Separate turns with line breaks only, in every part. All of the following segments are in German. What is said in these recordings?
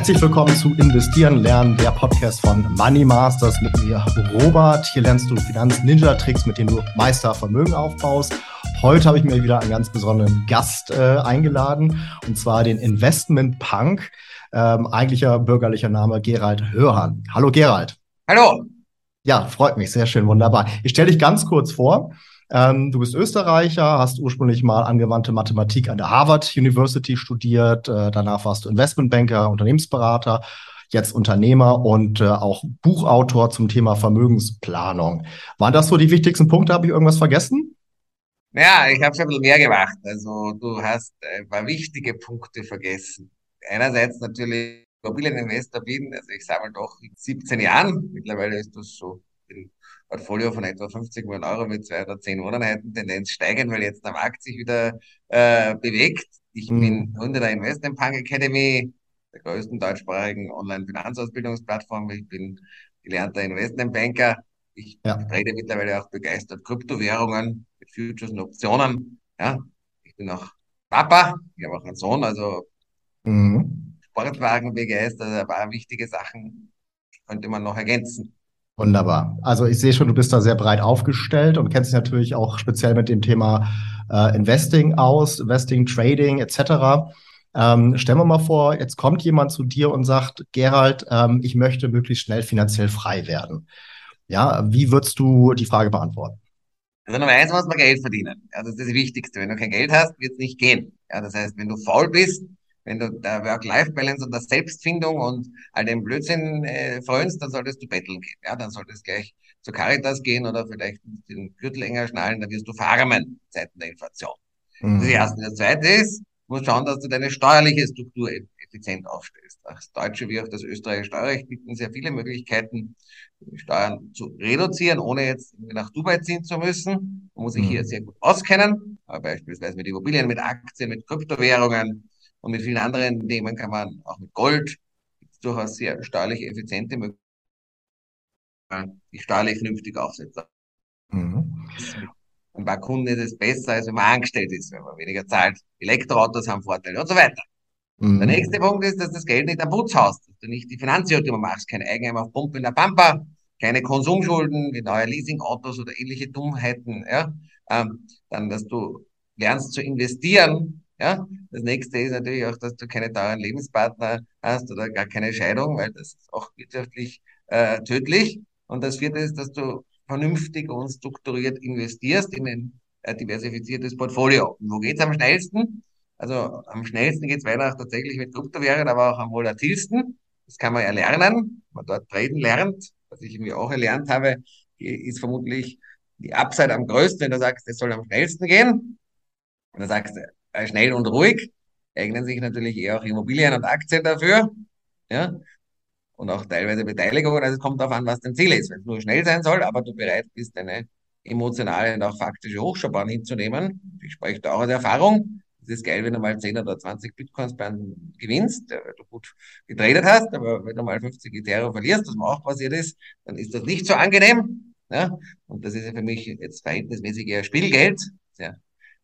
Herzlich willkommen zu Investieren lernen, der Podcast von Money Masters mit mir, Robert. Hier lernst du Finanz-Ninja-Tricks, mit denen du Meistervermögen aufbaust. Heute habe ich mir wieder einen ganz besonderen Gast äh, eingeladen, und zwar den Investment Punk, ähm, eigentlicher bürgerlicher Name Gerald Hörhan. Hallo Gerald.
Hallo.
Ja, freut mich, sehr schön, wunderbar. Ich stelle dich ganz kurz vor. Ähm, du bist Österreicher, hast ursprünglich mal angewandte Mathematik an der Harvard University studiert. Äh, danach warst du Investmentbanker, Unternehmensberater, jetzt Unternehmer und äh, auch Buchautor zum Thema Vermögensplanung. Waren das so die wichtigsten Punkte? Habe ich irgendwas vergessen?
Ja, ich habe schon ein bisschen mehr gemacht. Also du hast ein paar wichtige Punkte vergessen. Einerseits natürlich Immobilieninvestor bin, also ich sammle doch in 17 Jahren. Mittlerweile ist das so ein Portfolio von etwa 50 Millionen Euro mit zwei oder zehn Wohneinheiten, Tendenz steigen, weil jetzt der Markt sich wieder äh, bewegt. Ich mhm. bin Gründer der Investment Punk Academy, der größten deutschsprachigen Online-Finanzausbildungsplattform. Ich bin gelernter Investmentbanker. Ich ja. trade mittlerweile auch begeistert Kryptowährungen mit Futures und Optionen. Ja, ich bin auch Papa, ich habe auch einen Sohn, also mhm. Sportwagen begeistert, ein paar wichtige Sachen könnte man noch ergänzen.
Wunderbar. Also ich sehe schon, du bist da sehr breit aufgestellt und kennst dich natürlich auch speziell mit dem Thema äh, Investing aus, Investing, Trading etc. Ähm, stellen wir mal vor, jetzt kommt jemand zu dir und sagt, Gerald, ähm, ich möchte möglichst schnell finanziell frei werden. Ja, wie würdest du die Frage beantworten?
Also Nummer eins muss man Geld verdienen. Ja, das ist das Wichtigste. Wenn du kein Geld hast, wird es nicht gehen. Ja, das heißt, wenn du faul bist, wenn du der Work-Life-Balance und der Selbstfindung und all den Blödsinn äh, frönst, dann solltest du betteln gehen. Ja, dann solltest du gleich zur Caritas gehen oder vielleicht den Gürtel enger schnallen, dann wirst du farmen, Zeiten der Inflation. Mhm. Das erste. Das zweite ist, du musst schauen, dass du deine steuerliche Struktur e-, effizient aufstellst. Das deutsche wie auch das österreichische Steuerrecht bieten sehr viele Möglichkeiten, Steuern zu reduzieren, ohne jetzt nach Dubai ziehen zu müssen. Man muss sich mhm. hier sehr gut auskennen, aber beispielsweise mit Immobilien, mit Aktien, mit Kryptowährungen, und mit vielen anderen Themen kann man auch mit Gold durchaus sehr steuerlich effiziente Möglichkeiten, die steuerlich vernünftig aufsetzen. Mhm. Und bei Kunden ist es besser, als wenn man angestellt ist, wenn man weniger zahlt. Elektroautos haben Vorteile und so weiter. Mhm. Der nächste Punkt ist, dass das Geld nicht am Putz haust, dass du nicht die Finanzierung machst, kein Eigenheim auf Pumpe in der Pampa, keine Konsumschulden wie neue Leasingautos oder ähnliche Dummheiten, ja. Ähm, dann, dass du lernst zu investieren, ja, das nächste ist natürlich auch, dass du keine teuren Lebenspartner hast oder gar keine Scheidung, weil das ist auch wirtschaftlich äh, tödlich. Und das vierte ist, dass du vernünftig und strukturiert investierst in ein äh, diversifiziertes Portfolio. Und wo geht's am schnellsten? Also am schnellsten geht's weiter tatsächlich mit Kryptowährungen, aber auch am volatilsten. Das kann man erlernen, wenn man dort traden lernt. Was ich irgendwie auch erlernt habe, ist vermutlich die Upside am größten, wenn du sagst, es soll am schnellsten gehen. Und dann sagst du, schnell und ruhig, eignen sich natürlich eher auch Immobilien und Aktien dafür. Ja, und auch teilweise Beteiligungen. Also es kommt darauf an, was dein Ziel ist. Wenn es nur schnell sein soll, aber du bereit bist, eine emotionale und auch faktische Hochschaubahn hinzunehmen. Ich spreche da auch aus Erfahrung. Es ist geil, wenn du mal 10 oder 20 Bitcoins bei einem gewinnst, weil du gut getradet hast, aber wenn du mal 50 Ethereum verlierst, was mir auch passiert ist, dann ist das nicht so angenehm. Ja? Und das ist ja für mich jetzt verhältnismäßig eher Spielgeld. Ja,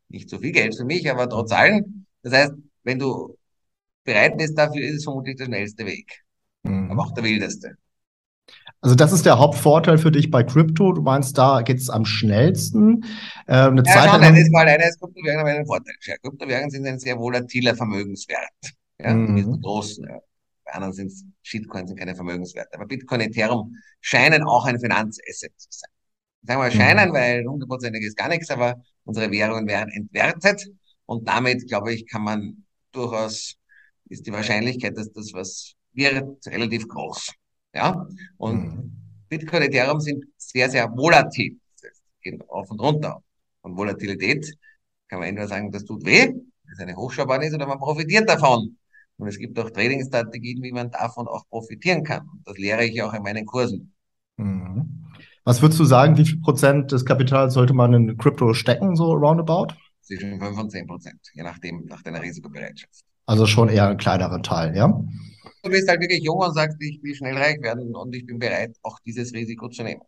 nicht so viel Geld für mich, aber trotz allem. Das heißt, wenn du bereit bist dafür, ist es vermutlich der schnellste Weg. Mhm. Aber auch der wildeste.
Also das ist der Hauptvorteil für dich bei Crypto. Du meinst, da geht es am schnellsten.
Ähm, eine ja, Zeit schau, nein, ist mal einer ist Kryptowährungen einen Vorteil. Ja, Kryptowährungen sind ein sehr volatiler Vermögenswert. Ja, mhm. großen. Ja. Bei anderen sind Shitcoins sind keine Vermögenswerte. Aber Bitcoin, Ethereum scheinen auch ein Finanzasset zu sein. Sagen wir scheinen, mhm. weil hundertprozentig ist gar nichts, aber unsere Währungen werden entwertet und damit, glaube ich, kann man durchaus, ist die Wahrscheinlichkeit, dass das was wird, relativ groß. Ja, und mhm. Bitcoin und Ethereum sind sehr, sehr volatil. Das gehen auf und runter. Und Volatilität kann man entweder sagen, das tut weh, das eine Hochschaubahn ist, oder man profitiert davon. Und es gibt auch Trading-Strategien, wie man davon auch profitieren kann. Und das lehre ich auch in meinen Kursen.
Mhm. Was würdest du sagen, wie viel Prozent des Kapitals sollte man in Krypto stecken, so roundabout?
Zwischen 5 und 10 Prozent, je nachdem, nach deiner Risikobereitschaft.
Also schon eher ein kleinerer Teil, ja?
Du bist halt wirklich jung und sagst, ich will schnell reich werden und ich bin bereit, auch dieses Risiko zu nehmen.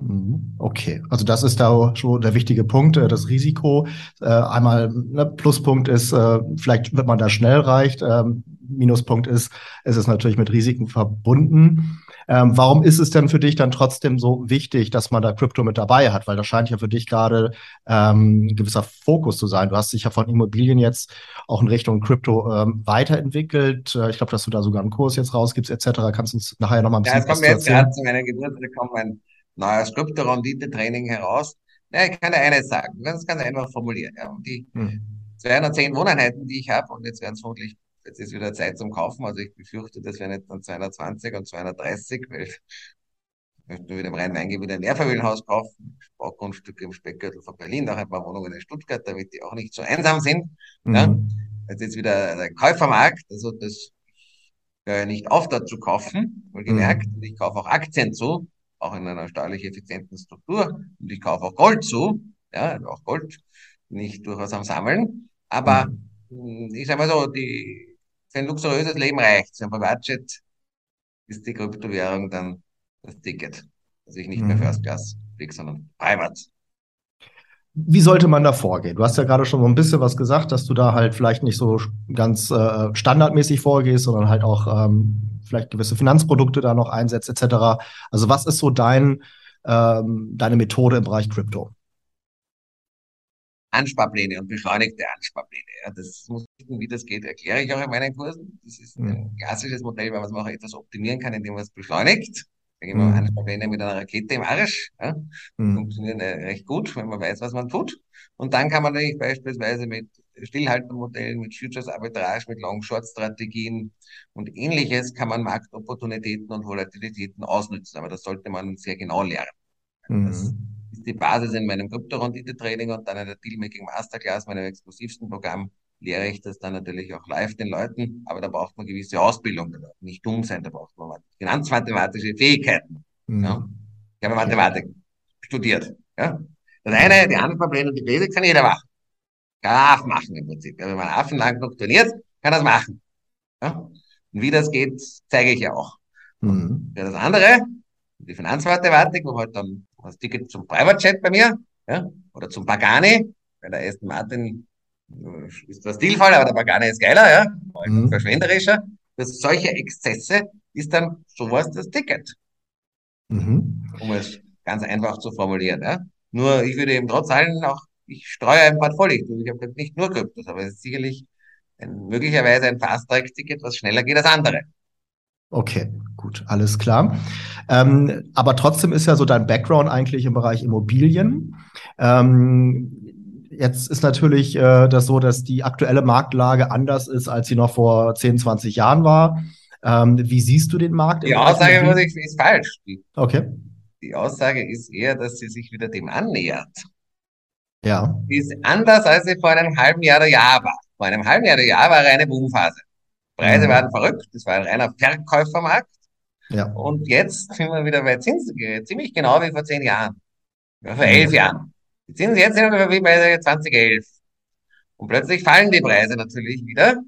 Mhm. Okay, also das ist da schon der wichtige Punkt, äh, das Risiko. Äh, einmal ne, Pluspunkt ist, äh, vielleicht wird man da schnell reich. Ähm, Minuspunkt ist, es ist natürlich mit Risiken verbunden. Ähm, warum ist es denn für dich dann trotzdem so wichtig, dass man da Krypto mit dabei hat? Weil das scheint ja für dich gerade ähm, ein gewisser Fokus zu sein. Du hast dich ja von Immobilien jetzt auch in Richtung Krypto ähm, weiterentwickelt. Ich glaube, dass du da sogar einen Kurs jetzt rausgibst, etc. Kannst du uns nachher noch mal ein bisschen
ja, jetzt kommen wir jetzt gerade zu meiner Geburt, da kommt mein neues Krypto-Rendite-Training heraus. Ja, ich kann dir eines sagen, es ganz einfach formulieren. Ja. Und die hm. 210 Wohneinheiten, die ich habe, und jetzt werden es vermutlich Jetzt ist wieder Zeit zum Kaufen. Also ich befürchte, das wären jetzt dann 220 und 230, weil ich möchte nur wieder im Rhein-Main-Gebiet ein Mehrfamilienhaus kaufen, Baugrundstücke im Speckgürtel von Berlin, auch ein paar Wohnungen in Stuttgart, damit die auch nicht so einsam sind. Mhm. Ja. Jetzt ist wieder der Käufermarkt, also das höre nicht auf, da zu kaufen, wohlgemerkt. Mhm. Ich kaufe auch Aktien zu, auch in einer steuerlich effizienten Struktur. Und ich kaufe auch Gold zu, ja, auch Gold, nicht durchaus am Sammeln. Aber mhm. ich sage mal so, die für ein luxuriöses Leben reicht. Für ein Privatjet ist die Kryptowährung dann das Ticket. Also ich nicht mhm. mehr First Class fliege, sondern Privat.
Wie sollte man da vorgehen? Du hast ja gerade schon so ein bisschen was gesagt, dass du da halt vielleicht nicht so ganz äh, standardmäßig vorgehst, sondern halt auch ähm, vielleicht gewisse Finanzprodukte da noch einsetzt, etc. Also was ist so dein, ähm, deine Methode im Bereich Krypto?
Ansparpläne und beschleunigte Ansparpläne. Ja, das muss, wie das geht, erkläre ich auch in meinen Kursen. Das ist ein klassisches Modell, weil man es auch etwas optimieren kann, indem man es beschleunigt. Da gehen wir mhm. Ansparpläne mit einer Rakete im Arsch. Ja, mhm. Funktionieren äh, recht gut, wenn man weiß, was man tut. Und dann kann man natürlich beispielsweise mit Stillhaltermodellen, mit Futures Arbitrage, mit Long-Short-Strategien und ähnliches kann man Marktopportunitäten und Volatilitäten ausnutzen. Aber das sollte man sehr genau lernen. Mhm. Das ist die Basis in meinem Kryptorendite-Training und dann in der Dealmaking Masterclass, meinem exklusivsten Programm, lehre ich das dann natürlich auch live den Leuten, aber da braucht man gewisse Ausbildung, da nicht dumm sein, da braucht man finanzmathematische Fähigkeiten. Mhm. Ja? Ich habe Mathematik studiert. Ja? Das eine, die anderen Probleme, die Basics kann jeder machen. Kann Affen machen im Prinzip. Wenn man Affen lang trainiert, kann das machen. Ja? Und wie das geht, zeige ich ja auch. Mhm. Ja, das andere, die Finanzmathematik, wo halt dann das Ticket zum Private Chat bei mir, ja, oder zum Pagani, weil der Aston Martin äh, ist zwar Stilfall, aber der Pagani ist geiler, ja, mhm. verschwenderischer. Dass solche Exzesse ist dann sowas das Ticket. Mhm. Um es ganz einfach zu formulieren, ja. Nur ich würde eben trotz allem auch, ich streue ein Portfolio. Ich habe nicht nur Kryptos, aber es ist sicherlich ein, möglicherweise ein Fast-Track-Ticket, was schneller geht als andere.
Okay, gut, alles klar. Ähm, aber trotzdem ist ja so dein Background eigentlich im Bereich Immobilien. Ähm, jetzt ist natürlich äh, das so, dass die aktuelle Marktlage anders ist, als sie noch vor 10, 20 Jahren war. Ähm, wie siehst du den Markt?
Die Aussage muss ich, ist falsch.
Okay.
Die Aussage ist eher, dass sie sich wieder dem annähert.
Ja.
Die ist anders, als sie vor einem halben Jahr oder Jahr war. Vor einem halben Jahr oder Jahr war eine Boomphase. Preise mhm. waren verrückt, das war ein reiner Verkäufermarkt. Ja. Und jetzt sind wir wieder bei Zinsen, ziemlich genau wie vor zehn Jahren. Ja, vor elf Jahren. Die Zinsen jetzt sind wir wie bei 2011. Und plötzlich fallen die Preise natürlich wieder.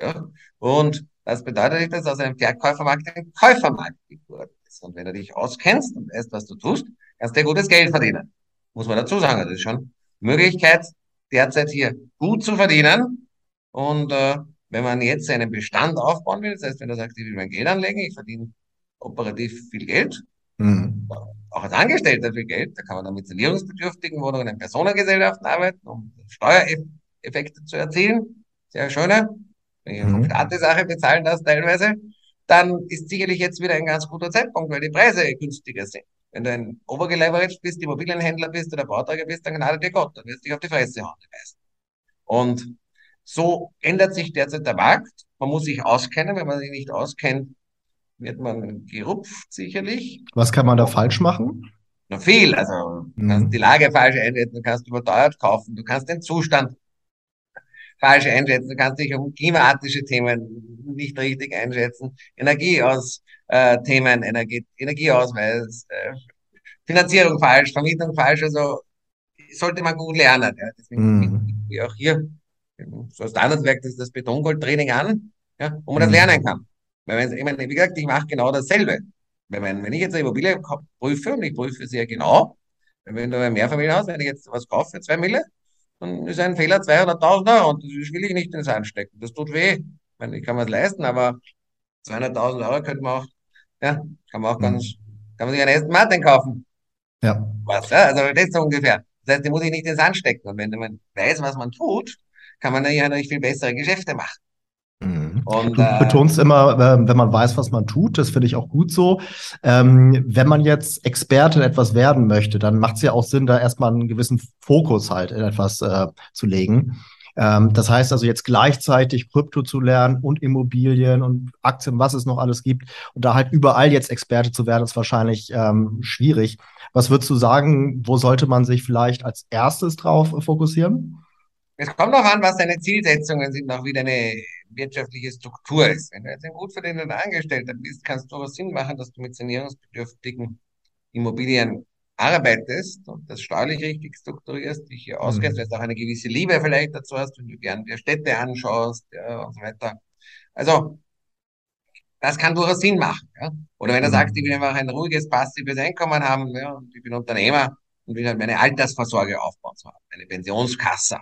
Ja. Und das bedeutet, dass aus einem Verkäufermarkt ein Käufermarkt geworden ist. Und wenn du dich auskennst und weißt, was du tust, kannst du ja gutes Geld verdienen. Muss man dazu sagen. Das ist schon Möglichkeit, derzeit hier gut zu verdienen. Und äh, wenn man jetzt einen Bestand aufbauen will, das heißt, wenn er sagt, ich will mein Geld anlegen, ich verdiene operativ viel Geld, mhm. auch als Angestellter viel Geld, da kann man dann mit sanierungsbedürftigen Wohnungen in Personengesellschaften arbeiten, um Steuereffekte zu erzielen. Sehr schöne. Wenn ich mhm. Staat die Sache bezahlen das teilweise, dann ist sicherlich jetzt wieder ein ganz guter Zeitpunkt, weil die Preise günstiger sind. Wenn du ein overgeleveraged bist, Immobilienhändler bist oder Bauträger bist, dann gnade dir Gott, dann wirst du dich auf die Fresse hauen, die meisten. Und so ändert sich derzeit der Markt. Man muss sich auskennen. Wenn man sich nicht auskennt, wird man gerupft, sicherlich.
Was kann man da falsch machen?
Na viel. Also, du mhm. kannst die Lage falsch einschätzen, du kannst überteuert kaufen, du kannst den Zustand falsch einschätzen, du kannst dich um klimatische Themen nicht richtig einschätzen, Energieaus-Themen, äh, Energie, Energieausweis, äh, Finanzierung falsch, Vermietung falsch, also sollte man gut lernen. Ja. Deswegen mhm. wie auch hier so als Standardwerk das, das Betongoldtraining an, ja, wo man das mhm. lernen kann. Weil wenn, ich meine, wie gesagt, ich mache genau dasselbe. Wenn, wenn ich jetzt eine Immobilie prüfe, und ich prüfe sehr genau, wenn du ein Mehrfamilienhaus, wenn ich jetzt was kaufe für zwei Mille, dann ist ein Fehler 200.000 Euro und das will ich nicht ins Sand stecken. Das tut weh. meine, ich kann mir es leisten, aber 200.000 Euro könnte man auch, ja, kann man auch ganz, mhm. kann man sich einen ersten Martin kaufen. Ja. Was, ja? Also das ist so ungefähr. Das heißt, die muss ich nicht ins Sand stecken. Und wenn man weiß, was man tut, kann man ja natürlich viel bessere Geschäfte machen.
Mhm. Und, du äh, betonst immer, äh, wenn man weiß, was man tut, das finde ich auch gut so. Ähm, wenn man jetzt Experte in etwas werden möchte, dann macht es ja auch Sinn, da erstmal einen gewissen Fokus halt in etwas äh, zu legen. Ähm, das heißt also jetzt gleichzeitig Krypto zu lernen und Immobilien und Aktien, was es noch alles gibt und da halt überall jetzt Experte zu werden, ist wahrscheinlich ähm, schwierig. Was würdest du sagen, wo sollte man sich vielleicht als erstes drauf fokussieren?
Es kommt auch an, was deine Zielsetzungen sind, auch wie deine wirtschaftliche Struktur ist. Wenn du jetzt ein gut verdienender Angestellter bist, kannst du durchaus Sinn machen, dass du mit sanierungsbedürftigen Immobilien arbeitest und das steuerlich richtig strukturierst, dich hier auskennst, mhm. weil du auch eine gewisse Liebe vielleicht dazu hast, wenn du gern dir Städte anschaust ja, und so weiter. Also, das kann durchaus Sinn machen. Ja? Oder wenn du mhm. sagst, ich will einfach ein ruhiges, passives Einkommen haben ja, und ich bin Unternehmer und will halt meine Altersvorsorge aufbauen, so eine Pensionskasse.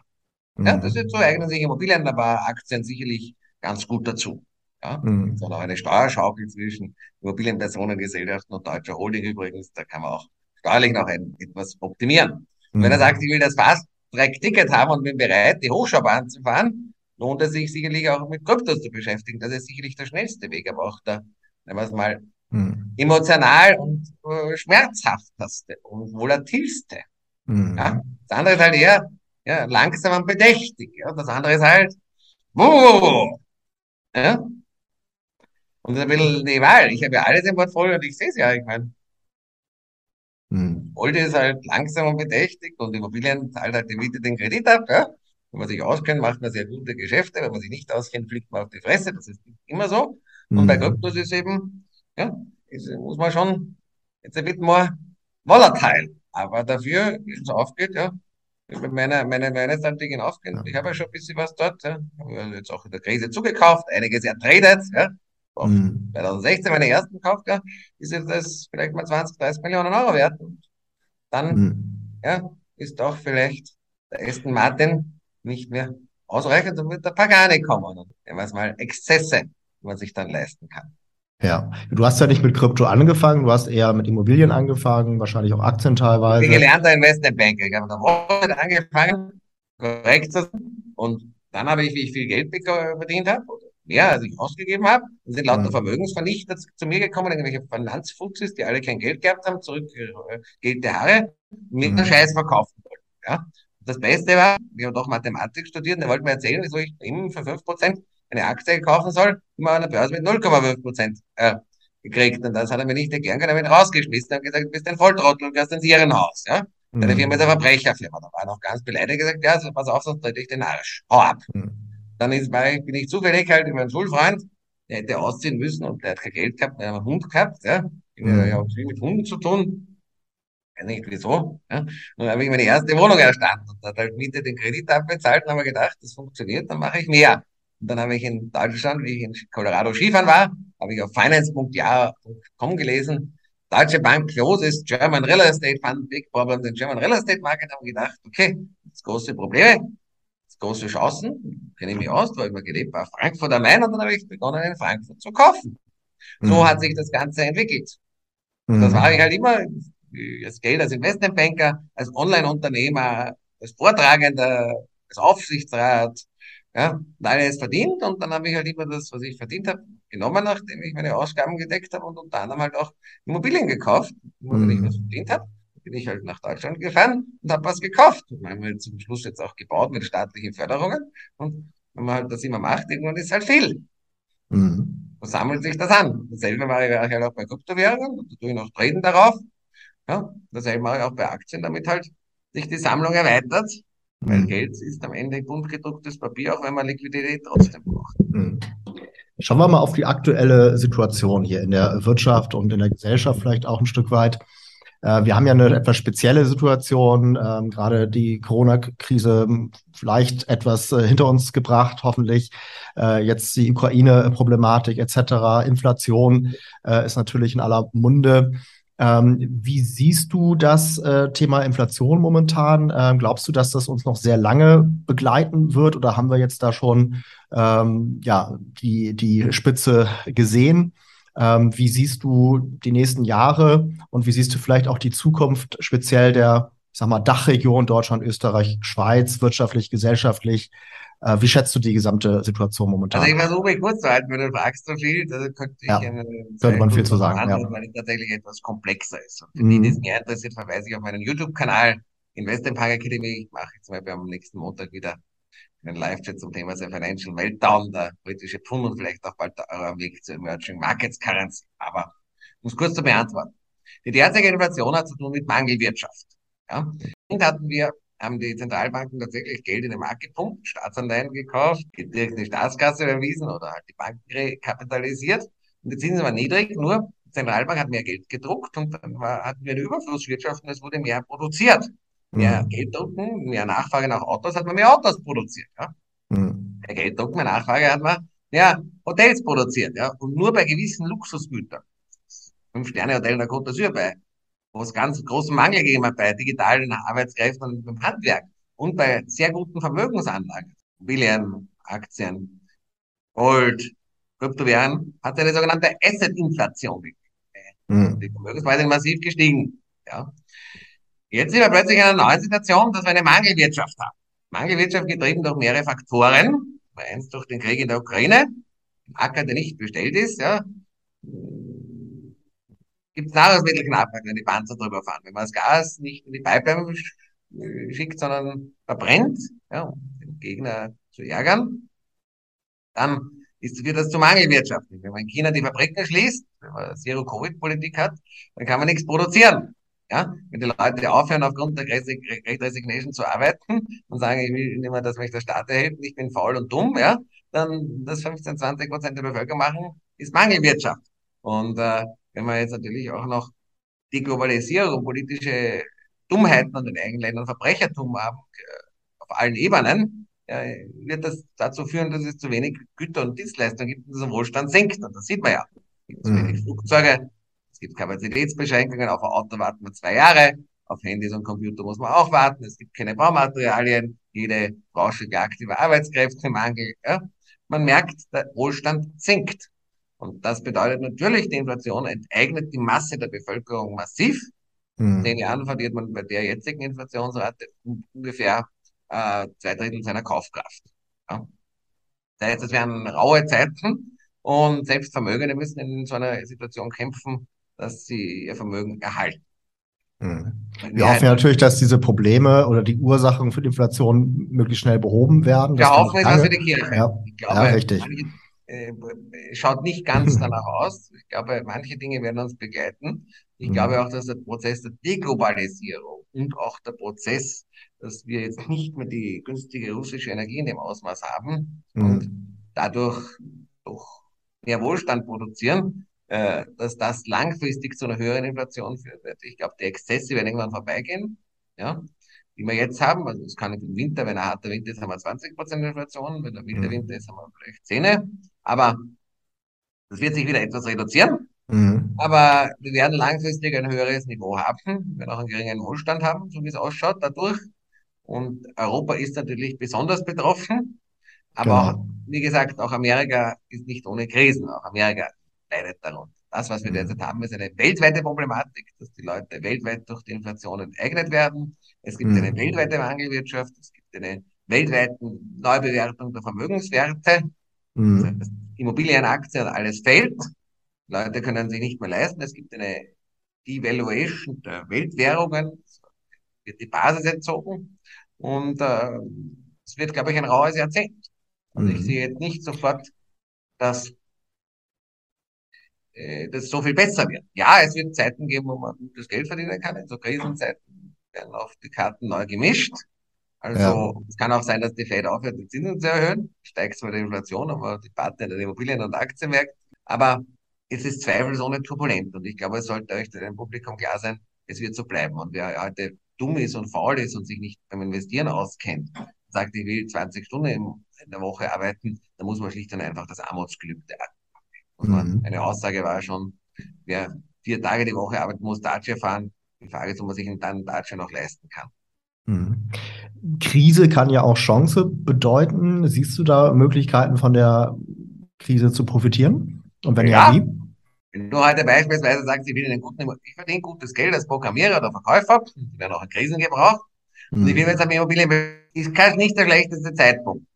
Ja, das ist so eignen sich Immobilien, aber Aktien sicherlich ganz gut dazu. Ja, mhm. sondern eine Steuerschaukel zwischen Immobilienpersonengesellschaften und deutscher Holding übrigens, da kann man auch steuerlich noch ein, etwas optimieren. Mhm. Wenn er sagt, ich will das Fast-Track-Ticket haben und bin bereit, die Hochschaubahn zu fahren, lohnt es sich sicherlich auch mit Kryptos zu beschäftigen. Das ist sicherlich der schnellste Weg, aber auch der, nennen wir es mal, mhm. emotional und äh, schmerzhafteste und volatilste. Mhm. Ja? Das andere ist halt eher ja, langsam und bedächtig. Ja? Das andere ist halt, wuh, ja? Und ein bisschen die Wahl. Ich habe ja alles im Portfolio und ich sehe es ja, ich meine. Hm. Gold ist halt langsam und bedächtig und Immobilien zahlt halt die Miete den Kredit ab. Ja? Wenn man sich auskennt, macht man sehr gute Geschäfte. Wenn man sich nicht auskennt, fliegt man auf die Fresse. Das ist immer so. Und hm. bei Kryptos ist eben, ja, ist, muss man schon jetzt ein bisschen mehr volatile. Aber dafür, wenn es aufgeht, ja, meine, meine, meine Seite gehen aufgehen. Ich habe ja schon ein bisschen was dort. Ja. Habe jetzt auch in der Krise zugekauft, einiges ertradet. Ja. Mhm. 2016 meine ersten gekauft, ja, ist jetzt das vielleicht mal 20, 30 Millionen Euro wert. Und dann mhm. ja, ist auch vielleicht der Aston Martin nicht mehr ausreichend und wird der Pagani kommen. Und nehmen mal Exzesse, die man sich dann leisten kann.
Ja, du hast ja nicht mit Krypto angefangen, du hast eher mit Immobilien angefangen, wahrscheinlich auch Aktien teilweise.
Ich bin gelernter Investmentbanker. Ich habe da angefangen, korrekt. Und dann habe ich, wie ich viel Geld verdient habe, mehr als ich ausgegeben habe. Sind lauter mhm. Vermögensvernichter zu mir gekommen, irgendwelche Finanzfuchses, die alle kein Geld gehabt haben, zurück äh, Geld der Haare, mit mhm. Scheiß verkaufen wollten. Ja? Das Beste war, ich habe doch Mathematik studiert, der wollte mir erzählen, wieso ich ihm für 5% eine Aktie kaufen soll, die man an der Börse mit 0,5% äh, gekriegt. Und das hat er mir nicht erklären können, er hat mich rausgeschmissen und gesagt, du bist ein Volltrottel und gehst ins Irrenhaus. Ja? Deine mhm. Firma ist eine Verbrecherfirma. Da war er noch ganz beleidigt gesagt, ja, also pass auf, sonst trete ich den Arsch. Hau ab. Mhm. Dann ist, bei, bin ich zufällig halt über einen Schulfreund, der hätte ausziehen müssen und der hat kein Geld gehabt, der hat einen Hund gehabt, ja. Ich mhm. habe viel mit Hunden zu tun. Weiß nicht wieso. Ja. Und dann habe ich meine erste Wohnung erstanden und hat halt Miete den Kredit abbezahlt und habe gedacht, das funktioniert, dann mache ich mehr. Und dann habe ich in Deutschland, wie ich in Colorado Skifahren war, habe ich auf finance.ja.com gelesen, Deutsche Bank closes German Real Estate Fund, big problems in German Real Estate Market, habe gedacht, okay, das große Probleme, große Chancen, kenne ich mich aus, da habe ich mal gelebt, war Frankfurt am Main und dann habe ich begonnen, in Frankfurt zu kaufen. So mhm. hat sich das Ganze entwickelt. Und das mhm. war ich halt immer, das Geld als Investmentbanker, als Online-Unternehmer, als Vortragender, als Aufsichtsrat, ja, und alles verdient und dann habe ich halt immer das, was ich verdient habe, genommen, nachdem ich meine Ausgaben gedeckt habe und unter anderem halt auch Immobilien gekauft, wo mhm. ich was verdient habe bin ich halt nach Deutschland gefahren und habe was gekauft. Und haben wir zum Schluss jetzt auch gebaut mit staatlichen Förderungen. Und wenn man halt das immer macht, irgendwann ist halt viel. Mhm. So sammelt sich das an. Dasselbe mache ich halt auch bei Kryptowährungen. Da tue ich noch Treten darauf. Ja, dasselbe mache ich auch bei Aktien, damit halt sich die Sammlung erweitert. Mhm. Weil Geld ist am Ende bunt gedrucktes Papier, auch wenn man Liquidität trotzdem braucht. Mhm.
Schauen wir mal auf die aktuelle Situation hier in der Wirtschaft und in der Gesellschaft vielleicht auch ein Stück weit. Äh, wir haben ja eine etwas spezielle Situation, ähm, gerade die Corona-Krise vielleicht etwas äh, hinter uns gebracht, hoffentlich. Äh, jetzt die Ukraine-Problematik etc., Inflation äh, ist natürlich in aller Munde. Ähm, wie siehst du das äh, Thema Inflation momentan? Ähm, glaubst du, dass das uns noch sehr lange begleiten wird oder haben wir jetzt da schon ähm, ja, die, die Spitze gesehen? Ähm, wie siehst du die nächsten Jahre und wie siehst du vielleicht auch die Zukunft speziell der, ich sag mal, Dachregion Deutschland, Österreich, Schweiz, wirtschaftlich, gesellschaftlich? Äh, wie schätzt du die gesamte Situation momentan?
Also ich versuche mich kurz zu halten, weil du fragst so viel, da könnte ich
ja,
eine
könnte man viel zu sagen,
ja. weil es tatsächlich etwas komplexer ist. Und für mhm. die, die es mehr interessiert, verweise ich auf meinen YouTube-Kanal Invest Park Academy. Ich mache jetzt mal am nächsten Montag wieder einen Live-Chat zum Thema der Financial Meltdown, der britische Pfund und vielleicht auch bald der Euro am Weg zur Emerging Markets Currency. Aber um es kurz zu beantworten. Die derzeitige Inflation hat zu tun mit Mangelwirtschaft. Ja? Und hatten wir haben die Zentralbanken tatsächlich Geld in den Markt gepumpt, Staatsanleihen gekauft, direkt in die Staatskasse überwiesen oder halt die Banken rekapitalisiert. Und die Zinsen waren niedrig, nur die Zentralbank hat mehr Geld gedruckt und dann war, hatten wir eine Überflusswirtschaft und es wurde mehr produziert. Mehr mhm. Geld drucken, mehr Nachfrage nach Autos, hat man mehr Autos produziert. Ja? Mhm. Mehr Geld drucken, mehr Nachfrage hat man mehr Hotels produziert. Ja? Und nur bei gewissen Luxusgütern, Fünf-Sterne-Hotel in der Côte d'Azur bei wo es ganz großen Mangel gegeben hat bei digitalen Arbeitskräften und beim Handwerk und bei sehr guten Vermögensanlagen, Immobilien, Aktien, Gold, Kryptowährungen, hat eine sogenannte Asset-Inflation gegeben. Mhm. Die Vermögenspreise sind massiv gestiegen. Ja. Jetzt sind wir plötzlich in einer neuen Situation, dass wir eine Mangelwirtschaft haben. Mangelwirtschaft getrieben durch mehrere Faktoren. Eins durch den Krieg in der Ukraine, Acker, der nicht bestellt ist, ja, gibt es Nahrungsmittelknappheit, wenn die Panzer drüber fahren. Wenn man das Gas nicht in die Pipeline schickt, sondern verbrennt, ja, um den Gegner zu ärgern, dann ist, wird das zu Mangelwirtschaft. Wenn man in China die Fabriken schließt, wenn man Zero-Covid-Politik hat, dann kann man nichts produzieren. Ja, wenn die Leute aufhören, aufgrund der Great Resignation zu arbeiten und sagen, ich will nicht mehr, dass mich der Staat erhält, ich bin faul und dumm, ja, dann das 15, 20 Prozent der Bevölkerung machen, ist Mangelwirtschaft. Und äh, wenn wir jetzt natürlich auch noch die Globalisierung, politische Dummheiten und in eigenen Ländern Verbrechertum haben, äh, auf allen Ebenen, ja, wird das dazu führen, dass es zu wenig Güter und Dienstleistungen gibt und dieser Wohlstand sinkt. Und das sieht man ja. Es gibt zu mhm. wenig Flugzeuge, es gibt Kapazitätsbeschränkungen, auf ein Auto warten wir zwei Jahre, auf Handys und Computer muss man auch warten, es gibt keine Baumaterialien, jede Branche klagt über Arbeitskräftemangel. Ja. Man merkt, der Wohlstand sinkt. Und das bedeutet natürlich, die Inflation enteignet die Masse der Bevölkerung massiv. Mhm. In zehn Jahren verliert man bei der jetzigen Inflationsrate ungefähr äh, zwei Drittel seiner Kaufkraft. Ja. Das heißt, es werden raue Zeiten und selbst Vermögende müssen in so einer Situation kämpfen, dass sie ihr Vermögen erhalten.
Mhm. Wir hoffen ja natürlich, dass diese Probleme oder die Ursachen für die Inflation möglichst schnell behoben werden.
Wir hoffen es für die Kirche.
Ja, ja, richtig.
Äh, schaut nicht ganz danach aus. Ich glaube, manche Dinge werden uns begleiten. Ich mhm. glaube auch, dass der Prozess der Deglobalisierung und auch der Prozess, dass wir jetzt nicht mehr die günstige russische Energie in dem Ausmaß haben mhm. und dadurch doch mehr Wohlstand produzieren, äh, dass das langfristig zu einer höheren Inflation führen wird. Ich glaube, die Exzesse werden irgendwann vorbeigehen. Ja, die wir jetzt haben. Also es kann nicht im Winter, wenn ein harter Winter ist, haben wir 20 Prozent Inflation, wenn der Winterwinter mhm. ist, haben wir vielleicht 10. Aber das wird sich wieder etwas reduzieren. Mhm. Aber wir werden langfristig ein höheres Niveau haben, wir werden auch einen geringen Wohlstand haben, so wie es ausschaut dadurch. Und Europa ist natürlich besonders betroffen. Aber genau. auch, wie gesagt, auch Amerika ist nicht ohne Krisen. Auch Amerika leidet darunter. Das, was wir mhm. derzeit haben, ist eine weltweite Problematik, dass die Leute weltweit durch die Inflation enteignet werden. Es gibt mhm. eine weltweite Mangelwirtschaft, es gibt eine weltweite Neubewertung der Vermögenswerte. Mhm. Das heißt, Immobilien, Aktien, alles fällt. Leute können sich nicht mehr leisten. Es gibt eine Devaluation der Weltwährungen. Es wird die Basis entzogen. Und äh, es wird, glaube ich, ein raues Jahrzehnt. Und ich mhm. sehe jetzt nicht sofort, dass äh, dass es so viel besser wird. Ja, es wird Zeiten geben, wo man gutes Geld verdienen kann. In so Krisenzeiten werden auch die Karten neu gemischt. Also ja. es kann auch sein, dass die Fed aufhört, die Zinsen zu erhöhen. Steigt zwar die Inflation, aber die Partner der Immobilien- und Aktienmärkte. Aber es ist zweifelsohne turbulent. Und ich glaube, es sollte euch dem Publikum klar sein, es wird so bleiben. Und wer heute dumm ist und faul ist und sich nicht beim Investieren auskennt, sagt, ich will 20 Stunden in der Woche arbeiten, dann muss man schlicht und einfach das Armutsgelübde und mhm. eine Aussage war schon, wer vier Tage die Woche arbeiten muss, Dacia fahren. Die Frage ist, ob man sich dann Dacia noch leisten kann.
Mhm. Krise kann ja auch Chance bedeuten. Siehst du da Möglichkeiten von der Krise zu profitieren? Und wenn ja, ja wie?
Wenn du heute beispielsweise sagst, ich will einen guten, ich verdiene gutes Geld als Programmierer oder Verkäufer, die werden auch in Krisen gebraucht, mhm. und ich will jetzt an Immobilien, ist nicht der schlechteste Zeitpunkt.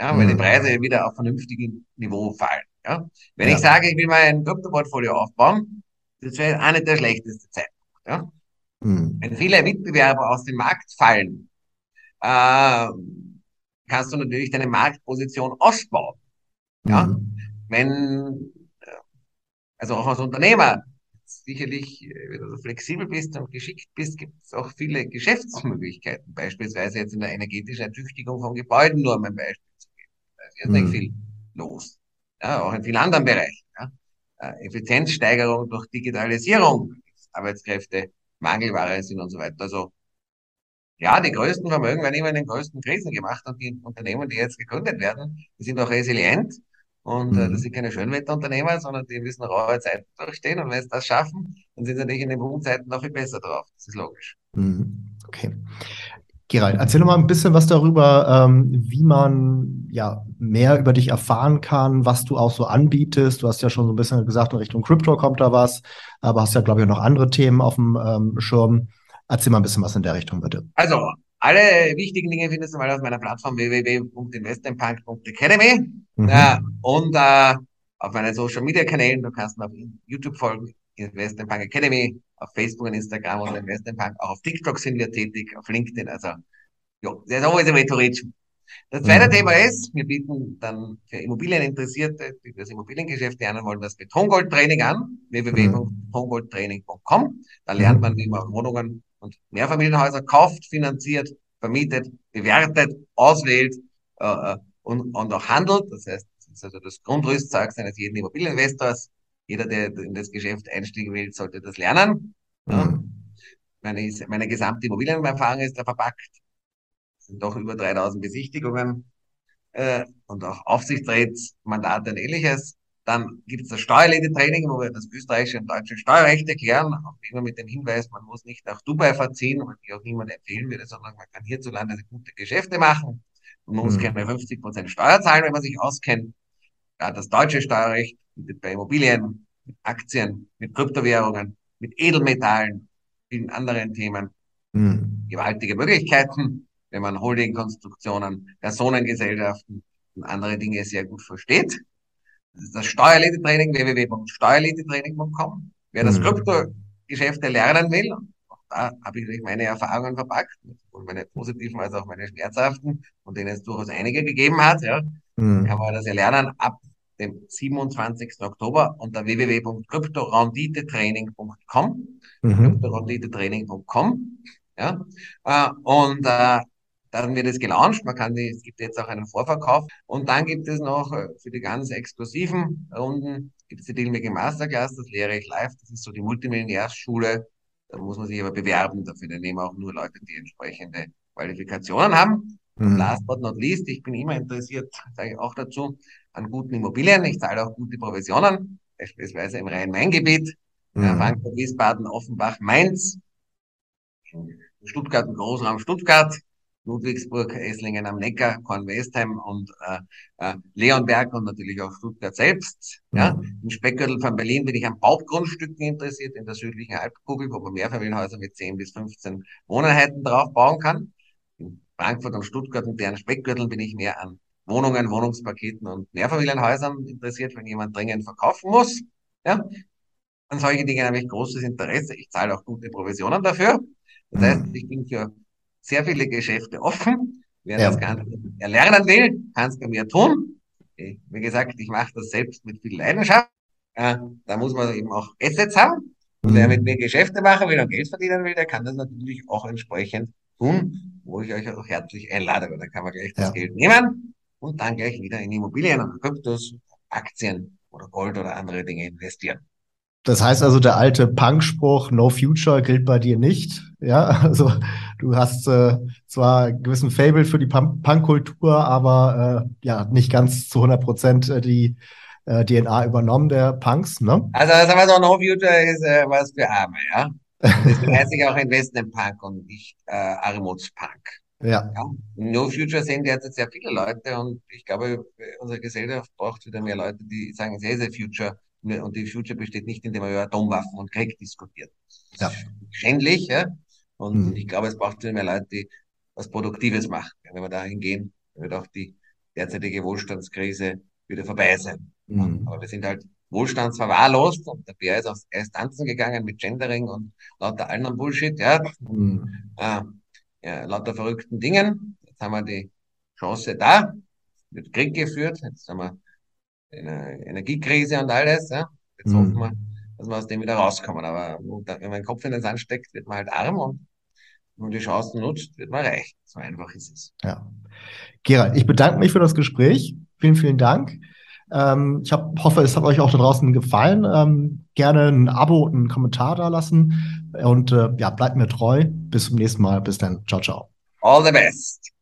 Ja, mhm. wenn die Preise wieder auf vernünftigem Niveau fallen. Ja. Wenn ja. ich sage, ich will mal ein Kryptoportfolio aufbauen, das wäre auch nicht der schlechteste Zeitpunkt. Ja. Mhm. Wenn viele Mitbewerber aus dem Markt fallen, äh, kannst du natürlich deine Marktposition ausbauen. Ja. Mhm. Wenn, äh, also auch als Unternehmer, sicherlich, äh, wenn du flexibel bist und geschickt bist, gibt es auch viele Geschäftsmöglichkeiten, beispielsweise jetzt in der energetischen Ertüchtigung von Gebäuden nur um ein Beispiel zu geben. Da ist irrsinnig mhm. viel los. Ja, auch in vielen anderen Bereichen. Ja. Äh, Effizienzsteigerung durch Digitalisierung, Arbeitskräfte, Mangelware sind und so weiter. Also ja, die größten Vermögen werden immer in den größten Krisen gemacht und die Unternehmen, die jetzt gegründet werden, die sind auch resilient und mhm. äh, das sind keine Schönwetterunternehmer, sondern die müssen raue Zeiten durchstehen und wenn sie das schaffen, dann sind sie natürlich in den Boomzeiten noch viel besser drauf. Das ist logisch.
Mhm. Okay. Gerald, erzähl noch mal ein bisschen was darüber, ähm, wie man ja mehr über dich erfahren kann, was du auch so anbietest. Du hast ja schon so ein bisschen gesagt, in Richtung Crypto kommt da was, aber hast ja, glaube ich, noch andere Themen auf dem ähm, Schirm. Erzähl mal ein bisschen was in der Richtung, bitte.
Also, alle wichtigen Dinge findest du mal auf meiner Plattform www.investmentpunk.academy mhm. ja, und äh, auf meinen Social Media Kanälen. Du kannst mir auf YouTube folgen, Investmentpunk Academy, auf Facebook und Instagram und Investmentpunk. Auch auf TikTok sind wir tätig, auf LinkedIn. Also, ja, das ist always a way to reach. Das zweite mhm. Thema ist, wir bieten dann für Immobilieninteressierte, die das Immobiliengeschäft lernen wollen, das Betongold-Training an, www.betongoldtraining.com. Da lernt man, wie man Wohnungen und Mehrfamilienhäuser kauft, finanziert, vermietet, bewertet, auswählt äh, äh und, und auch handelt. Das heißt, das ist also das Grundrüstzeug eines jeden Immobilieninvestors. Jeder, der in das Geschäft einsteigen will, sollte das lernen. Mhm. Meine, meine gesamte Immobilienerfahrung ist da verpackt. Es sind doch über 3000 Besichtigungen äh, und auch Aufsichtsrätsmandate und ähnliches. Dann gibt es das Steuerlede-Training, wo wir das österreichische und deutsche Steuerrecht erklären, auch immer mit dem Hinweis, man muss nicht nach Dubai verziehen, was ich auch niemand empfehlen würde, sondern man kann hierzulande gute Geschäfte machen. Und man muss mhm. keine 50 Prozent Steuer zahlen, wenn man sich auskennt. Ja, das deutsche Steuerrecht bietet bei Immobilien, mit Aktien, mit Kryptowährungen, mit Edelmetallen, vielen anderen Themen mhm. gewaltige Möglichkeiten, wenn man Holdingkonstruktionen, Personengesellschaften und andere Dinge sehr gut versteht. Das ist das Steuerledetraining, www.steuerledetraining.com. Wer das mhm. Kryptogeschäfte lernen will, auch da habe ich meine Erfahrungen verpackt, sowohl meine positiven als auch meine schmerzhaften, von denen es durchaus einige gegeben hat, ja, mhm. kann man das ja lernen ab dem 27. Oktober unter www.kryptorandidetraining.com mhm. ja, äh, und äh, dann wird es gelauncht. Man kann die, es gibt jetzt auch einen Vorverkauf. Und dann gibt es noch äh, für die ganz exklusiven Runden gibt es die Dealmaking Masterclass. Das lehre ich live. Das ist so die Multimillionärsschule. Da muss man sich aber bewerben. Dafür da nehmen auch nur Leute, die entsprechende Qualifikationen haben. Mhm. Last but not least, ich bin immer interessiert, sage ich auch dazu, an guten Immobilien. Ich zahle auch gute Provisionen, beispielsweise im Rhein-Main-Gebiet, mhm. Frankfurt, Wiesbaden, Offenbach, Mainz, Stuttgart und Großraum Stuttgart. Ludwigsburg, Esslingen am Neckar, Kornwestheim und äh, äh, Leonberg und natürlich auch Stuttgart selbst. Ja. Mhm. Im Speckgürtel von Berlin bin ich an Baugrundstücken interessiert, in der südlichen Halbkugel, wo man Mehrfamilienhäuser mit 10 bis 15 Wohneinheiten drauf bauen kann. In Frankfurt und Stuttgart und deren Speckgürtel bin ich mehr an Wohnungen, Wohnungspaketen und Mehrfamilienhäusern interessiert, wenn jemand dringend verkaufen muss. Ja. An solche Dinge habe ich großes Interesse. Ich zahle auch gute Provisionen dafür. Das heißt, mhm. ich bin für sehr viele Geschäfte offen. Wer ja. das Ganze erlernen will, kann es bei mir tun. Ich, wie gesagt, ich mache das selbst mit viel Leidenschaft. Äh, da muss man eben auch Assets haben. Und mhm. wer mit mir Geschäfte machen will und Geld verdienen will, der kann das natürlich auch entsprechend tun, wo ich euch auch herzlich einlade, weil da kann man gleich ja. das Geld nehmen und dann gleich wieder in Immobilien oder Kryptos, Aktien oder Gold oder andere Dinge investieren.
Das heißt also, der alte Punk-Spruch No Future gilt bei dir nicht. Ja, also du hast äh, zwar einen gewissen Fable für die Punk-Kultur, aber äh, ja, nicht ganz zu 100 Prozent äh, die äh, DNA übernommen, der Punks, ne?
Also, sagen wir so, No Future ist äh, was für Arme, ja. Deswegen heißt ich auch Investment Punk und nicht äh, Armutspunk.
Ja.
ja. No Future sehen derzeit sehr viele Leute und ich glaube, unsere Gesellschaft braucht wieder mehr Leute, die sagen, sehr, sehr Future. Und die Future besteht nicht, indem man über Atomwaffen und Krieg diskutiert. Das ja. ist schändlich, ja. Und hm. ich glaube, es braucht wieder mehr Leute, die was Produktives machen. Wenn wir dahin gehen, wird auch die derzeitige Wohlstandskrise wieder vorbei sein. Mhm. Aber wir sind halt wohlstandsverwahrlost und der Bär ist auf erst tanzen gegangen mit Gendering und lauter anderen Bullshit, ja. Mhm. Äh, lauter verrückten Dingen. Jetzt haben wir die Chance da, wird Krieg geführt, jetzt haben wir eine Energiekrise und alles, ja. Jetzt mhm. hoffen wir, dass wir aus dem wieder rauskommen. Aber wenn man den Kopf in den Sand steckt, wird man halt arm und und die Chancen nutzt, wird man reich. So einfach ist es.
Ja. Gerald, ich bedanke mich für das Gespräch. Vielen, vielen Dank. Ähm, ich hab, hoffe, es hat euch auch da draußen gefallen. Ähm, gerne ein Abo und einen Kommentar da lassen. Und äh, ja, bleibt mir treu. Bis zum nächsten Mal. Bis dann. Ciao, ciao.
All the best.